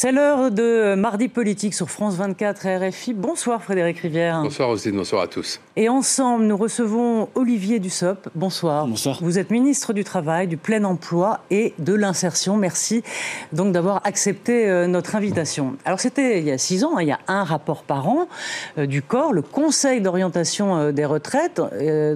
C'est l'heure de Mardi Politique sur France 24 et RFI. Bonsoir Frédéric Rivière. Bonsoir Roselyne, bonsoir à tous. Et ensemble, nous recevons Olivier Dussopt. Bonsoir. Bonsoir. Vous êtes ministre du Travail, du Plein Emploi et de l'Insertion. Merci donc d'avoir accepté euh, notre invitation. Alors c'était il y a six ans, hein, il y a un rapport par an euh, du corps, le Conseil d'orientation euh, des retraites,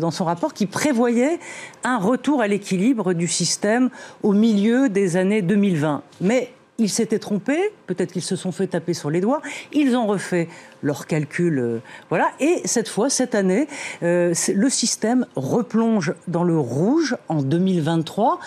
dans son rapport qui prévoyait un retour à l'équilibre du système au milieu des années 2020. Mais ils s'étaient trompés, peut-être qu'ils se sont fait taper sur les doigts, ils ont refait leurs calculs, euh, voilà, et cette fois, cette année, euh, le système replonge dans le rouge en 2023.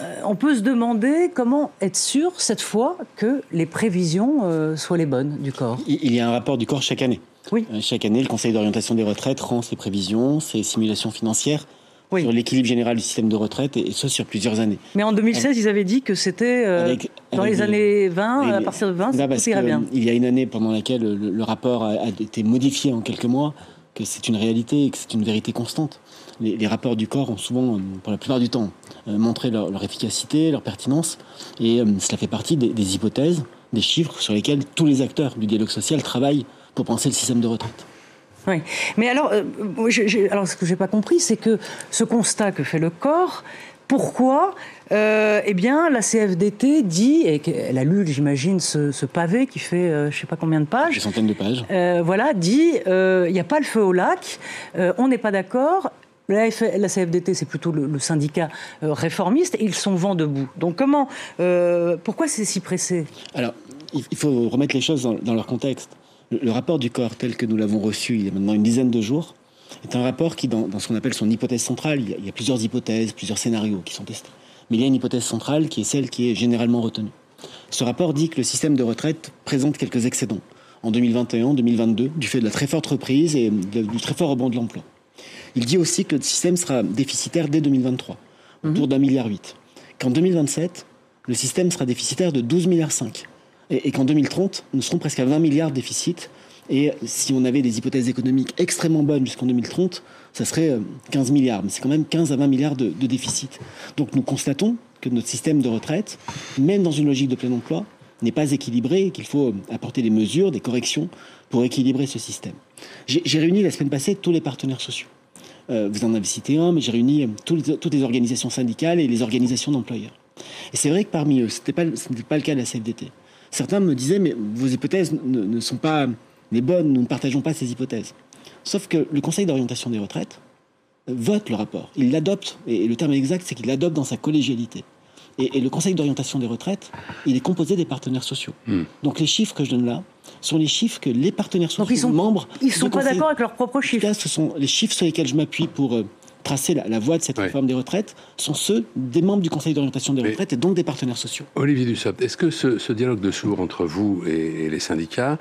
Euh, on peut se demander comment être sûr cette fois que les prévisions soient les bonnes du corps. Il y a un rapport du corps chaque année. Oui. Chaque année, le Conseil d'orientation des retraites rend ses prévisions, ses simulations financières sur l'équilibre général du système de retraite, et, ce sur plusieurs années. Mais en 2016, ils avaient dit que c'était euh, dans les années 20, à partir de 20, ça irait bien. Il y a une année pendant laquelle le, rapport a, été modifié en quelques mois, que c'est une réalité et que c'est une vérité constante. Les, rapports du corps ont souvent, pour la plupart du temps, euh, montré leur, efficacité, leur pertinence, et euh, cela fait partie des, des hypothèses, des chiffres sur lesquels tous les acteurs du dialogue social travaillent pour penser le système de retraite. Oui. Mais alors, euh, alors ce que j'ai pas compris, c'est que ce constat que fait le corps, pourquoi euh, Eh bien, la CFDT dit, et elle a lu, j'imagine, ce, pavé qui fait euh, je ne sais pas combien de pages. Des centaines de pages. voilà, dit il n'y a pas le feu au lac, on n'est pas d'accord. La, CFDT, c'est plutôt le, syndicat réformiste, et ils sont vent debout. Donc, comment, pourquoi c'est si pressé? Alors, il faut remettre les choses dans leur contexte. Le, rapport du corps tel que nous l'avons reçu il y a maintenant une dizaine de jours est un rapport qui, dans, ce qu'on appelle son hypothèse centrale, il y, a, plusieurs hypothèses, plusieurs scénarios qui sont testés. Mais il y a une hypothèse centrale qui est celle qui est généralement retenue. Ce rapport dit que le système de retraite présente quelques excédents en 2021, 2022, du fait de la très forte reprise et du très fort rebond de l'emploi. Il dit aussi que le système sera déficitaire dès 2023, autour mhm. d'un milliard huit. Qu'en 2027, le système sera déficitaire de 12 milliards 5 et, qu'en 2030, nous serons presque à 20 milliards de déficit. Et si on avait des hypothèses économiques extrêmement bonnes jusqu'en 2030, ça serait 15 euh, milliards. Mais c'est quand même 15 à 20 milliards de, déficit. Donc nous constatons que notre système de retraite, même dans une logique de plein emploi, n'est pas équilibré et qu'il faut euh, apporter des mesures, des corrections pour équilibrer ce système. J'ai réuni la semaine passée tous les partenaires sociaux. Euh, vous en avez cité un, mais j'ai réuni toutes les organisations syndicales et les organisations d'employeurs. Et c'est vrai que parmi eux, ce n'était pas, pas, le cas de la CFDT certains me disaient, mais vos hypothèses ne, sont pas les bonnes, nous ne partageons pas ces hypothèses. Sauf que le Conseil d'orientation des retraites vote le rapport, il l'adopte, et le terme exact, c'est qu'il l'adopte dans sa collégialité. Et, le Conseil d'orientation des retraites, il est composé des partenaires sociaux. Hmm. Donc les chiffres que je donne là sont les chiffres que les partenaires sociaux, Donc ils sont, membres, ils sont pas d'accord avec leurs propres chiffres. ce sont les chiffres sur lesquels je m'appuie pour euh, tracer la, voie de cette réforme des retraites sont ceux des membres du Conseil d'orientation des retraites et donc des partenaires sociaux. Olivier Dussopt, est-ce que ce, dialogue de sourds entre vous et, les syndicats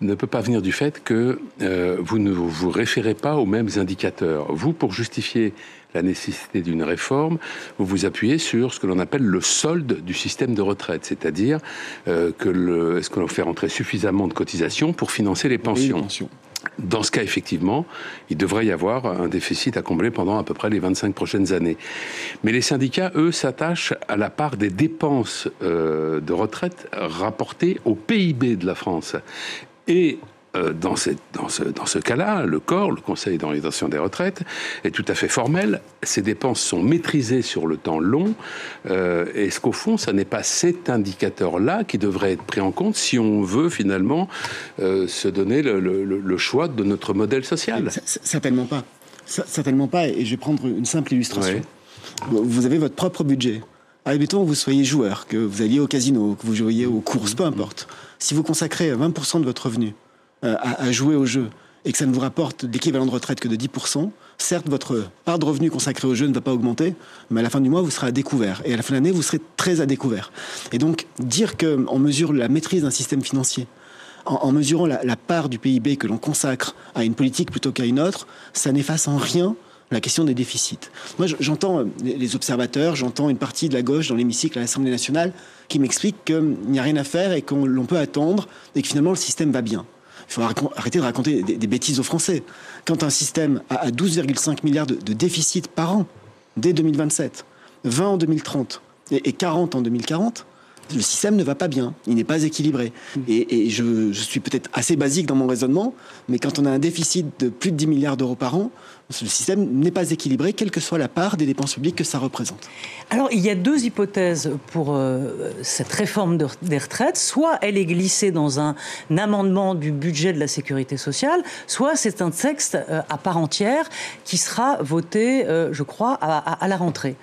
ne peut pas venir du fait que euh, vous ne vous référez pas aux mêmes indicateurs? Vous, pour justifier la nécessité d'une réforme, vous vous appuyez sur ce que l'on appelle le solde du système de retraite, c'est-à-dire euh, que est-ce que l'on fait rentrer suffisamment de cotisations pour financer les pensions. les pensions. Dans ce cas, effectivement, il devrait y avoir un déficit à combler pendant à peu près les 25 prochaines années. Mais les syndicats, eux, s'attachent à la part des dépenses euh, de retraite rapportées au PIB de la France. Et euh, dans, dans, ce, dans ce cas-là, le corps, le Conseil d'orientation des retraites, est tout à fait formel. Ces dépenses sont maîtrisées sur le temps long. Euh, Est-ce qu'au fond, ça n'est pas cet indicateur-là qui devrait être pris en compte si on veut finalement euh, se donner le, le, choix de notre modèle social? Certainement pas. Certainement pas. Et je vais prendre une simple illustration. Vous avez votre propre budget. Admettons que vous soyez joueur, que vous alliez au casino, que vous jouiez aux courses, peu importe. Si vous consacrez 20% de votre revenu euh, à, jouer au jeu et que ça ne vous rapporte l'équivalent de retraite que de 10%, certes, votre part de revenu consacrée au jeu ne va pas augmenter, mais à la fin du mois, vous serez à découvert. Et à la fin de l'année, vous serez très à découvert. Et donc, dire qu'on mesure la maîtrise d'un système financier en, mesurant la, part du PIB que l'on consacre à une politique plutôt qu'à une autre, ça n'efface en rien la question des déficits. Moi, j'entends les observateurs, j'entends une partie de la gauche dans l'hémicycle à l'Assemblée nationale qui m'explique qu'il n'y a rien à faire et qu'on peut attendre et que finalement le système va bien. Il faut arrêter de raconter des, bêtises aux Français. Quand un système a 12,5 milliards de, de déficit par an dès 2027, 20 en 2030 et 40 en 2040, le système ne va pas bien, il n'est pas équilibré. Mm. Et, je, je, suis peut-être assez basique dans mon raisonnement, mais quand on a un déficit de plus de 10 milliards d'euros par an, le système n'est pas équilibré, quelle que soit la part des dépenses publiques que ça représente. Alors, il y a deux hypothèses pour euh, cette réforme des retraites. Soit elle est glissée dans un, amendement du budget de la sécurité sociale, soit c'est un texte euh, à part entière qui sera voté, euh, je crois, à, la rentrée.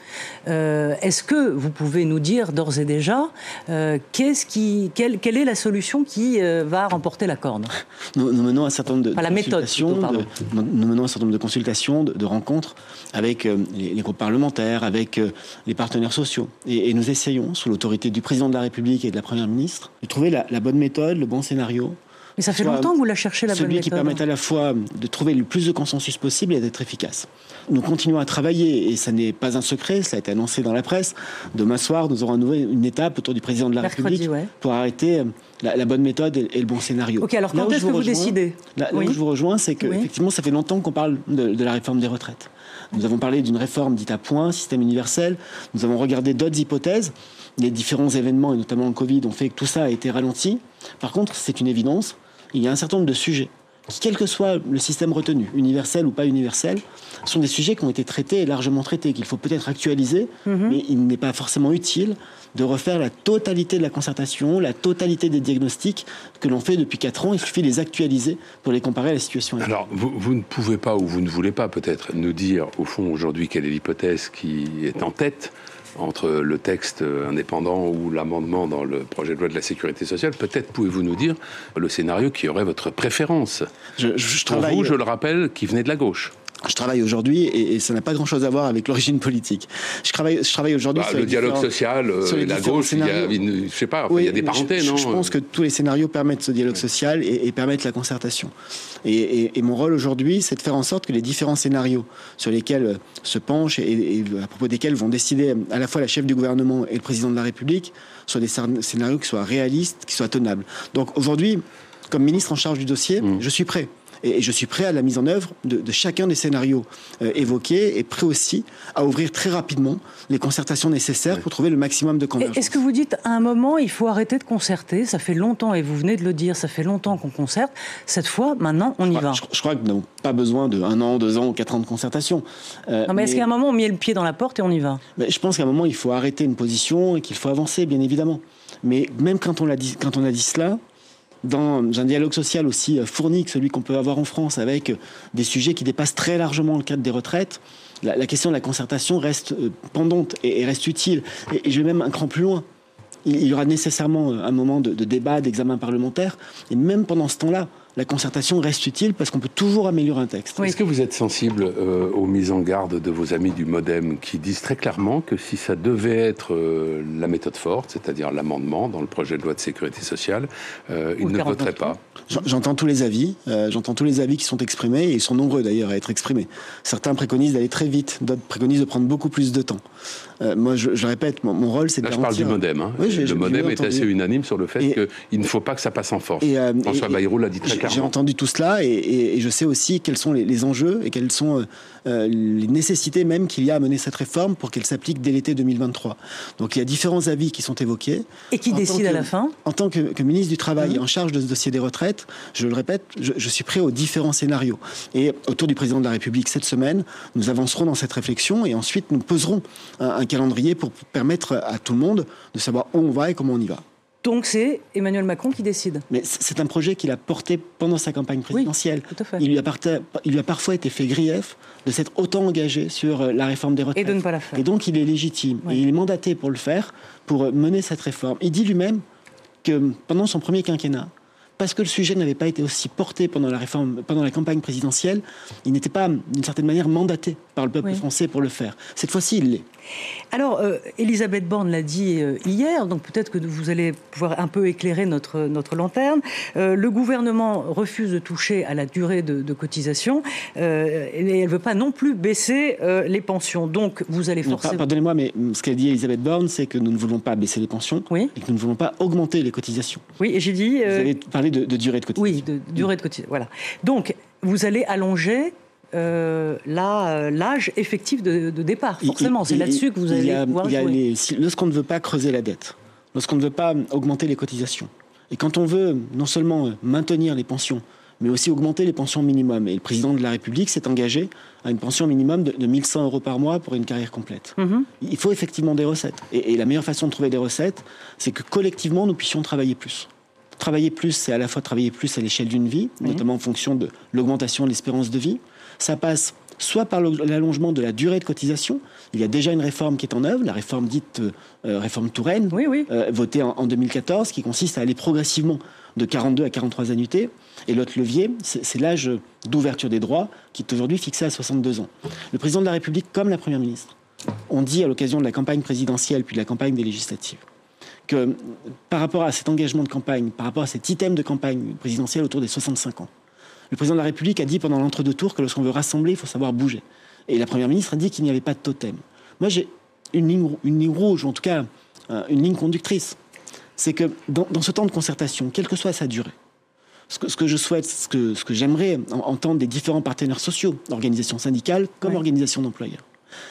Est-ce que vous pouvez nous dire d'ores et déjà qu'est-ce qui, quelle, quelle, est la solution qui va remporter la corde nous, menons un certain nombre de, la méthode, nous menons un certain nombre de consultations de, rencontres avec euh, les, groupes parlementaires, avec euh, les partenaires sociaux. Et, nous essayons, sous l'autorité du président de la République et de la Première ministre, de trouver la, bonne méthode, le bon scénario. Mais ça fait longtemps que vous la cherchez, la bonne méthode. Celui qui permette à la fois de trouver le plus de consensus possible et d'être efficace. Nous continuons à travailler, et ça n'est pas un secret, ça a été annoncé dans la presse. Demain soir, nous aurons une étape autour du président de la République pour arrêter euh, la, bonne méthode et, le bon scénario. Ok, alors quand est-ce que vous décidez Là, où je vous rejoins, c'est qu'effectivement, ça fait longtemps qu'on parle de, la réforme des retraites. Nous avons parlé d'une réforme dite à point, système universel. Nous avons regardé d'autres hypothèses. Les différents événements, et notamment le Covid, ont fait que tout ça a été ralenti. Par contre, c'est une évidence. Il y a un certain nombre de sujets qui, quel que soit le système retenu, universel ou pas universel, sont des sujets qui ont été traités et largement traités, qu'il faut peut-être actualiser, mhm. mais il n'est pas forcément utile de refaire la totalité de la concertation, la totalité des diagnostics que l'on fait depuis 4 ans. Il suffit de les actualiser pour les comparer à la situation actuelle. Alors, vous, vous ne pouvez pas, ou vous ne voulez pas peut-être, nous dire, au fond, aujourd'hui, quelle est l'hypothèse qui est en tête entre le texte indépendant ou l'amendement dans le projet de loi de la sécurité sociale. Peut-être pouvez-vous nous dire le scénario qui aurait votre préférence. Je, je, Pour vous, je le rappelle, qui venait de la gauche je travaille aujourd'hui et, ça n'a pas grand-chose à voir avec l'origine politique. Je travaille, je travaille aujourd'hui bah, sur le dialogue social, euh, la gauche, il y a, je sais pas, il y a des parenthèses, je, non Je pense que tous les scénarios permettent ce dialogue social et, permettent la concertation. Et, mon rôle aujourd'hui, c'est de faire en sorte que les différents scénarios sur lesquels euh, se penchent et, à propos desquels vont décider à la fois la chef du gouvernement et le président de la République soient des scénarios qui soient réalistes, qui soient tenables. Donc aujourd'hui, comme ministre en charge du dossier, mmh. je suis prêt et, je suis prêt à la mise en œuvre de, chacun des scénarios euh, évoqués et prêt aussi à ouvrir très rapidement les concertations nécessaires pour trouver le maximum de convergence. Est-ce que vous dites à un moment il faut arrêter de concerter Ça fait longtemps et vous venez de le dire, ça fait longtemps qu'on concerte. Cette fois, maintenant, on y va. Je, crois que nous n'avons pas besoin de un an, deux ans ou quatre ans de concertation. Euh, non, mais, est-ce qu'à un moment on met le pied dans la porte et on y va? Mais Je pense qu'à un moment il faut arrêter une position et qu'il faut avancer, bien évidemment. Mais même quand on, a dit, quand on a dit cela, dans un dialogue social aussi euh, fourni que celui qu'on peut avoir en France, avec euh, des sujets qui dépassent très largement le cadre des retraites, la, question de la concertation reste euh, pendante et, reste utile. Et, je vais même un cran plus loin. Il, y aura nécessairement un moment de débat, d'examen parlementaire, et même pendant ce temps-là, la concertation reste utile parce qu'on peut toujours améliorer un texte. Est-ce que vous êtes sensible euh, aux mises en garde de vos amis du Modem qui disent très clairement que si ça devait être euh, la méthode forte, c'est-à-dire l'amendement dans le projet de loi de sécurité sociale, euh, ils ne voteraient pas? J'entends tous les avis, j'entends tous les avis qui sont exprimés et ils sont nombreux d'ailleurs à être exprimés. Certains préconisent d'aller très vite, d'autres préconisent de prendre beaucoup plus de temps. moi, je, répète, mon, rôle, c'est de Là, je parle du Modem. Hein. le Modem est assez unanime sur le fait qu'il ne faut pas que ça passe en force. François Bayrou l'a dit très clairement. J'ai entendu tout cela et, je sais aussi quels sont les, enjeux et quelles sont euh, euh, les nécessités même qu'il y a à mener cette réforme pour qu'elle s'applique dès l'été 2023. Donc il y a différents avis qui sont évoqués. Et qui décident à la fin En tant que, ministre du Travail mmh. en charge de ce dossier des retraites, je le répète, je, suis prêt aux différents scénarios. Et autour du président de la République cette semaine, nous avancerons dans cette réflexion et ensuite nous poserons un calendrier pour permettre à tout le monde de savoir où on va et comment on y va. Donc c'est Emmanuel Macron qui décide. Mais c'est un projet qu'il a porté pendant sa campagne présidentielle. Il, lui a il lui a parfois été fait grief de s'être autant engagé sur euh, la réforme des retraites. Et de ne pas la faire. Et donc il est légitime. Et il est mandaté pour le faire, pour euh, mener cette réforme. Il dit lui-même que pendant son premier quinquennat, parce que le sujet n'avait pas été aussi porté pendant la réforme, pendant la campagne présidentielle, il n'était pas d'une certaine manière mandaté par le peuple français pour le faire. Cette fois-ci, il l'est. Alors, euh, Elisabeth Borne l'a dit euh, hier, donc peut-être que vous allez pouvoir un peu éclairer notre, notre lanterne. Euh, le gouvernement refuse de toucher à la durée de, cotisation et elle ne veut pas non plus baisser les pensions. Donc, vous allez forcément... Pardonnez-moi, mais ce qu'a dit Elisabeth Borne, c'est que nous ne voulons pas baisser les pensions oui. et que nous ne voulons pas augmenter les cotisations. Oui, et j'ai dit... Vous avez parlé de, durée de cotisation. Oui, de durée de cotisation, voilà. Donc, vous allez allonger euh, euh, l'âge effectif de, départ. Forcément, c'est là-dessus que vous allez pouvoir jouer. lorsqu'on ne veut pas creuser la dette, lorsqu'on ne veut pas augmenter les cotisations, et quand on veut non seulement maintenir les pensions, mais aussi augmenter les pensions minimum. Et le président de la République s'est engagé à une pension minimum de, de 1100 euros par mois pour une carrière complète. Mm-hmm. Il faut effectivement des recettes. Et, la meilleure façon de trouver des recettes, c'est que collectivement, nous puissions travailler plus. Travailler plus, c'est à la fois travailler plus à l'échelle d'une vie, notamment en fonction de l'augmentation de l'espérance de vie, ça passe soit par l'allongement de la durée de cotisation. Il y a déjà une réforme qui est en œuvre, la réforme dite euh, réforme Touraine, euh, votée en, 2014, qui consiste à aller progressivement de 42 à 43 annuités. Et l'autre levier, c'est l'âge d'ouverture des droits, qui est aujourd'hui fixé à 62 ans. Le président de la République, comme la Première ministre, ont dit à l'occasion de la campagne présidentielle puis de la campagne des législatives que par rapport à cet engagement de campagne, par rapport à cet item de campagne présidentielle autour des 65 ans, le président de la République a dit pendant l'entre-deux tours que lorsqu'on veut rassembler, il faut savoir bouger. Et la première ministre a dit qu'il n'y avait pas de totem. Moi, j'ai une ligne, une ligne rouge, ou en tout cas euh, une ligne conductrice. C'est que dans, ce temps de concertation, quelle que soit sa durée, ce que, je souhaite, ce que, ce que j'aimerais entendre des différents partenaires sociaux, organisations syndicales comme organisations d'employeurs,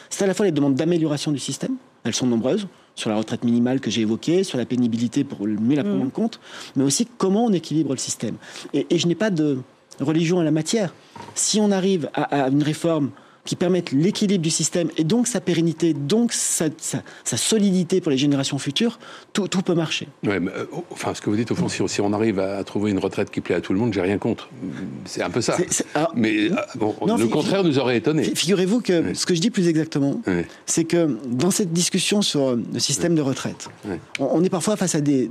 c'est à la fois les demandes d'amélioration du système, elles sont nombreuses, sur la retraite minimale que j'ai évoquée, sur la pénibilité pour mieux la prendre mmh. en compte, mais aussi comment on équilibre le système. et je n'ai pas de, religion à la matière. Si on arrive à, une réforme qui permette l'équilibre du système et donc sa pérennité, donc sa, solidité pour les générations futures, tout, peut marcher. Ouais, euh, enfin, ce que vous dites au fond, si, on arrive à trouver une retraite qui plaît à tout le monde, j'ai rien contre. C'est un peu ça. mais euh, le contraire nous aurait étonné. Figurez-vous que ce que je dis plus exactement, c'est que dans cette discussion sur le système de retraite, on, est parfois face à des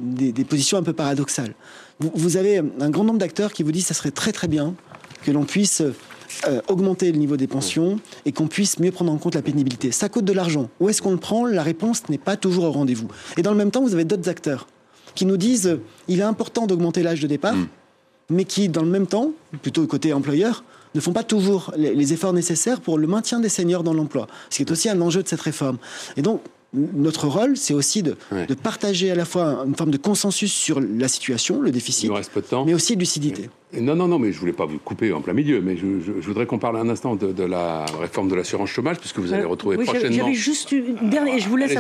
positions un peu paradoxales vous, avez un grand nombre d'acteurs qui vous disent que ça serait très très bien que l'on puisse euh, augmenter le niveau des pensions et qu'on puisse mieux prendre en compte la pénibilité. Ça coûte de l'argent. Où est-ce qu'on le prend? La réponse n'est pas toujours au rendez-vous. Et dans le même temps, vous avez d'autres acteurs qui nous disent euh, il est important d'augmenter l'âge de départ, mm. mais qui, dans le même temps, plutôt côté employeur, ne font pas toujours les, les efforts nécessaires pour le maintien des seniors dans l'emploi, ce qui est aussi un enjeu de cette réforme. Et donc, notre rôle, c'est aussi de, partager à la fois une forme de consensus sur la situation, le déficit, mais aussi de lucidité. Non, non, non, mais je voulais pas vous couper en plein milieu, mais je, voudrais qu'on parle un instant de, la réforme de l'assurance chômage, puisque vous allez euh, retrouver oui, prochainement. J'avais juste une dernière, et je vous laisse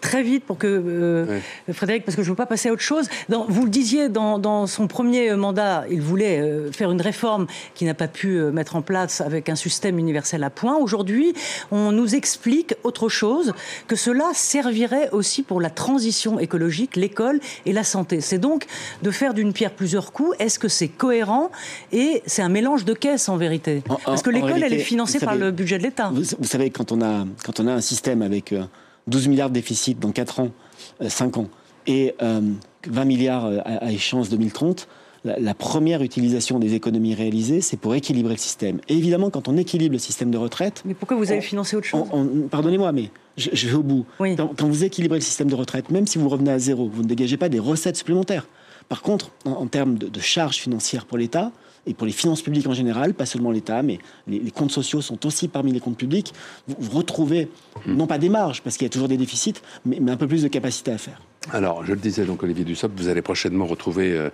très vite pour que euh, Frédéric, parce que je ne veux pas passer à autre chose. vous le disiez, dans, son premier mandat, il voulait euh, faire une réforme qui n'a pas pu mettre en place avec un système universel à point. Aujourd'hui, on nous explique autre chose, que cela servirait aussi pour la transition écologique, l'école et la santé. C'est donc de faire d'une pierre plusieurs coups. Est-ce que c'est cohérent et c'est un mélange de caisses en vérité. Parce que l'école, elle est financée par le budget de l'État. Vous, savez, quand on, a, quand on a un système avec 12 euh, milliards de déficit dans 4 ans, 5 euh, ans, et 20 euh, milliards à, échéance 2030, la, première utilisation des économies réalisées, c'est pour équilibrer le système. Et évidemment, quand on équilibre le système de retraite... Mais pourquoi vous avez financé autre chose Pardonnez-moi, mais je, vais au bout. Quand, vous équilibrez le système de retraite, même si vous revenez à zéro, vous ne dégagez pas des recettes supplémentaires. Par contre, en, termes de, charges financières pour l'État, et pour les finances publiques en général, pas seulement l'État, mais les, comptes sociaux sont aussi parmi les comptes publics, vous, retrouvez hmm. non pas des marges, parce qu'il y a toujours des déficits, mais un peu plus de capacité à faire. Alors, je le disais donc, Olivier Dussopt, vous allez prochainement retrouver euh,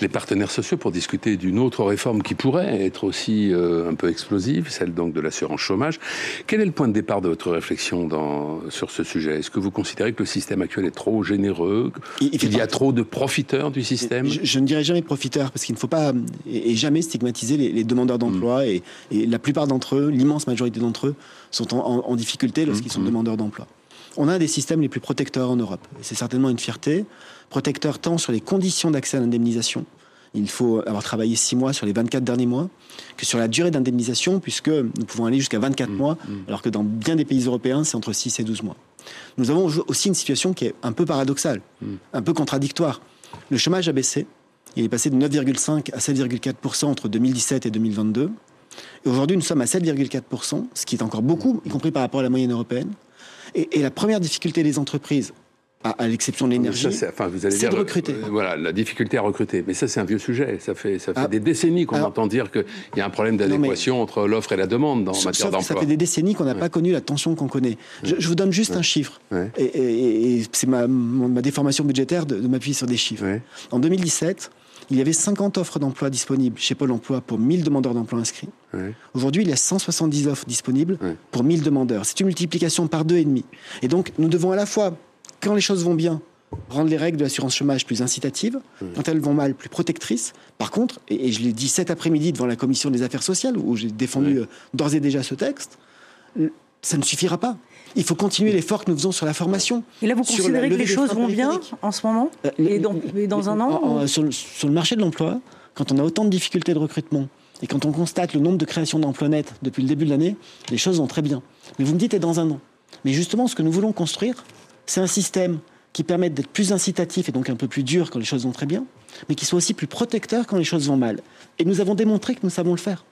les partenaires sociaux pour discuter d'une autre réforme qui pourrait être aussi euh, un peu explosive, celle donc de l'assurance chômage. Quel est le point de départ de votre réflexion dans, sur ce sujet? Est-ce que vous considérez que le système actuel est trop généreux? Qu'il y a trop de profiteurs du système? Je, ne dirais jamais profiteurs, parce qu'il ne faut pas et, jamais stigmatiser les, demandeurs d'emploi. Mm. Et, la plupart d'entre eux, l'immense majorité d'entre eux, sont en, difficulté lorsqu'ils sont mm. demandeurs d'emploi on a un des systèmes les plus protecteurs en Europe. C'est certainement une fierté. Protecteur tant sur les conditions d'accès à l'indemnisation. Il faut avoir travaillé 6 mois sur les 24 derniers mois, que sur la durée d'indemnisation, puisque nous pouvons aller jusqu'à 24 mmh, mois, mmh. alors que dans bien des pays européens, c'est entre 6 et 12 mois. Nous avons aussi une situation qui est un peu paradoxale, mmh. un peu contradictoire. Le chômage a baissé. Il est passé de 9,5 à 7,4% entre 2017 et 2022. Et aujourd'hui, nous sommes à 7,4%, ce qui est encore beaucoup, y compris par rapport à la moyenne européenne. Et, et la première difficulté des entreprises, à, l'exception de l'énergie, enfin, dire, de recruter. Euh, voilà, la difficulté à recruter. Mais ça, c'est un vieux sujet. Ça fait, ça fait ah. des décennies qu'on entend dire qu'il y a un problème d'adéquation entre l'offre et la demande dans matière d'emploi. Ça fait des décennies qu'on n'a pas connu la tension qu'on connaît. Je, vous donne juste un chiffre. Et, c'est ma, ma, déformation budgétaire de, m'appuyer sur des chiffres. En 2017, il y avait 50 offres d'emploi disponibles chez Pôle emploi pour 1000 demandeurs d'emploi inscrits. Aujourd'hui, il y a 170 offres disponibles pour 1000 demandeurs. C'est une multiplication par deux et demi. Et donc, nous devons à la fois quand les choses vont bien, rendre les règles de l'assurance chômage plus incitatives, quand elles vont mal, plus protectrices. Par contre, et, je l'ai dit cet après-midi devant la commission des affaires sociales, où j'ai défendu euh, d'ores et déjà ce texte, ça ne suffira pas. Il faut continuer l'effort que nous faisons sur la formation. Et là, vous considérez que les choses vont bien en ce moment euh, et, dans, un an sur, le, marché de l'emploi, quand on a autant de difficultés de recrutement et quand on constate le nombre de créations d'emplois nets depuis le début de l'année, les choses vont très bien. Mais vous me dites, et dans un an? Mais justement, ce que nous voulons construire, c'est un système qui permette d'être plus incitatif et donc un peu plus dur quand les choses vont très bien, mais qui soit aussi plus protecteur quand les choses vont mal. Et nous avons démontré que nous savons le faire.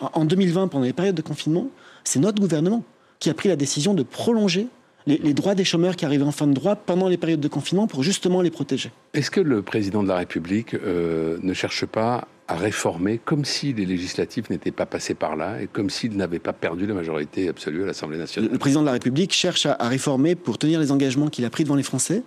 En 2020, pendant les périodes de confinement, c'est notre gouvernement qui a pris la décision de prolonger les, droits des chômeurs qui arrivaient en fin de droit pendant les périodes de confinement pour justement les protéger. Est-ce que le président de la République euh, ne cherche pas à réformer comme si les législatives n'étaient pas passées par là et comme s'il n'avait pas perdu la majorité absolue à l'Assemblée nationale? Le président de la République cherche à, réformer pour tenir les engagements qu'il a pris devant les Français.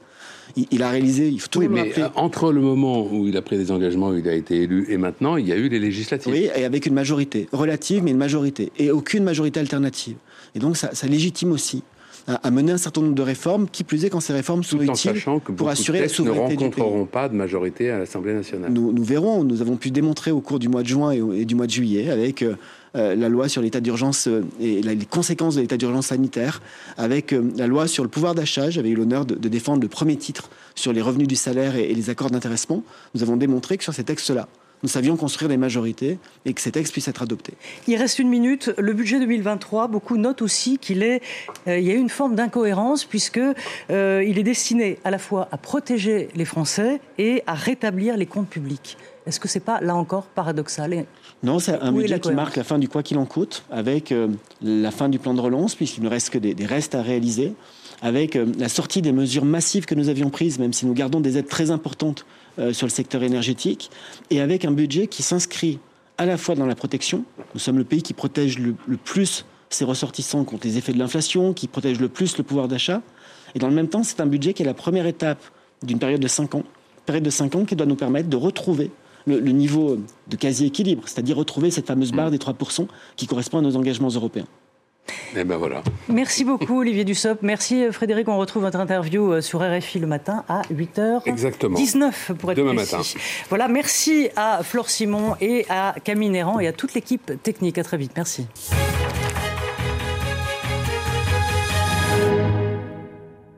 Il, a réalisé, il faut tout oui, mais entre le moment où il a pris des engagements, où il a été élu, et maintenant, il y a eu les législatives. Oui, et avec une majorité relative, mais une majorité, et aucune majorité alternative. Et donc, ça, ça légitime aussi à, mener un certain nombre de réformes, qui plus est quand ces réformes sont utiles pour assurer la souveraineté ne rencontreront pas de majorité à l'Assemblée nationale. Nous, nous, verrons. Nous avons pu démontrer au cours du mois de juin et, du mois de juillet avec euh, euh, la loi sur l'état d'urgence euh, et les conséquences de l'état d'urgence sanitaire, avec la loi sur le pouvoir d'achat. J'avais eu l'honneur de, défendre le premier titre sur les revenus du salaire et les accords d'intéressement. Nous avons démontré que sur ces textes-là, nous savions construire des majorités et que ces textes puissent être adoptés. Il reste une minute. Le budget 2023, beaucoup notent aussi qu'il est, euh, il y a une forme d'incohérence puisque euh, il est destiné à la fois à protéger les Français et à rétablir les comptes publics. Est-ce que c'est pas là encore paradoxal Non, c'est un budget qui marque la fin du quoi qu'il en coûte, avec euh, la fin du plan de relance, puisqu'il ne reste que des, des restes à réaliser, avec la sortie des mesures massives que nous avions prises, même si nous gardons des aides très importantes euh, sur le secteur énergétique, et avec un budget qui s'inscrit à la fois dans la protection. Nous sommes le pays qui protège le, plus ses ressortissants contre les effets de l'inflation, qui protège le plus le pouvoir d'achat. Et dans le même temps, c'est un budget qui est la première étape d'une période de 5 ans. période de 5 ans qui doit nous permettre de retrouver le, le niveau de quasi-équilibre, c'est-à-dire retrouver cette fameuse barre des 3% qui correspond à nos engagements européens. Et eh ben voilà. Merci beaucoup Olivier Dussopt. Merci euh, Frédéric. On retrouve votre interview euh, sur RFI le matin à 8h. Exactement. 19 pour être Demain matin. Voilà, merci à Flore Simon et à Camille Néran et à toute l'équipe technique. À très vite. Merci.